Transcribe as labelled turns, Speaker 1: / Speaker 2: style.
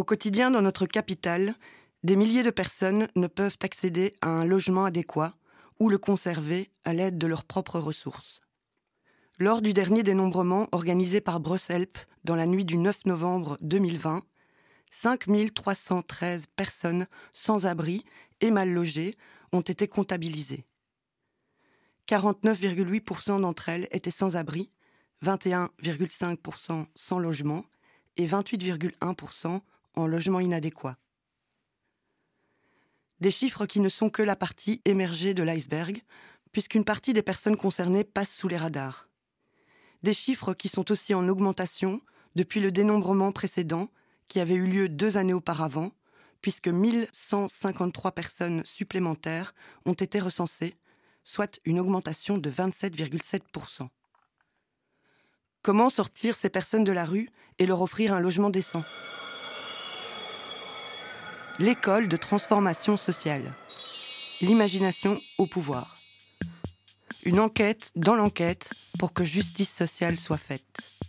Speaker 1: Au quotidien, dans notre capitale, des milliers de personnes ne peuvent accéder à un logement adéquat ou le conserver à l'aide de leurs propres ressources. Lors du dernier dénombrement organisé par Brusselp dans la nuit du 9 novembre 2020, 5313 personnes sans abri et mal logées ont été comptabilisées. 49,8% d'entre elles étaient sans abri, 21,5% sans logement et 28,1% en logement inadéquat. Des chiffres qui ne sont que la partie émergée de l'iceberg, puisqu'une partie des personnes concernées passe sous les radars. Des chiffres qui sont aussi en augmentation depuis le dénombrement précédent qui avait eu lieu deux années auparavant, puisque 1153 personnes supplémentaires ont été recensées, soit une augmentation de 27,7%. Comment sortir ces personnes de la rue et leur offrir un logement décent? L'école de transformation sociale. L'imagination au pouvoir. Une enquête dans l'enquête pour que justice sociale soit faite.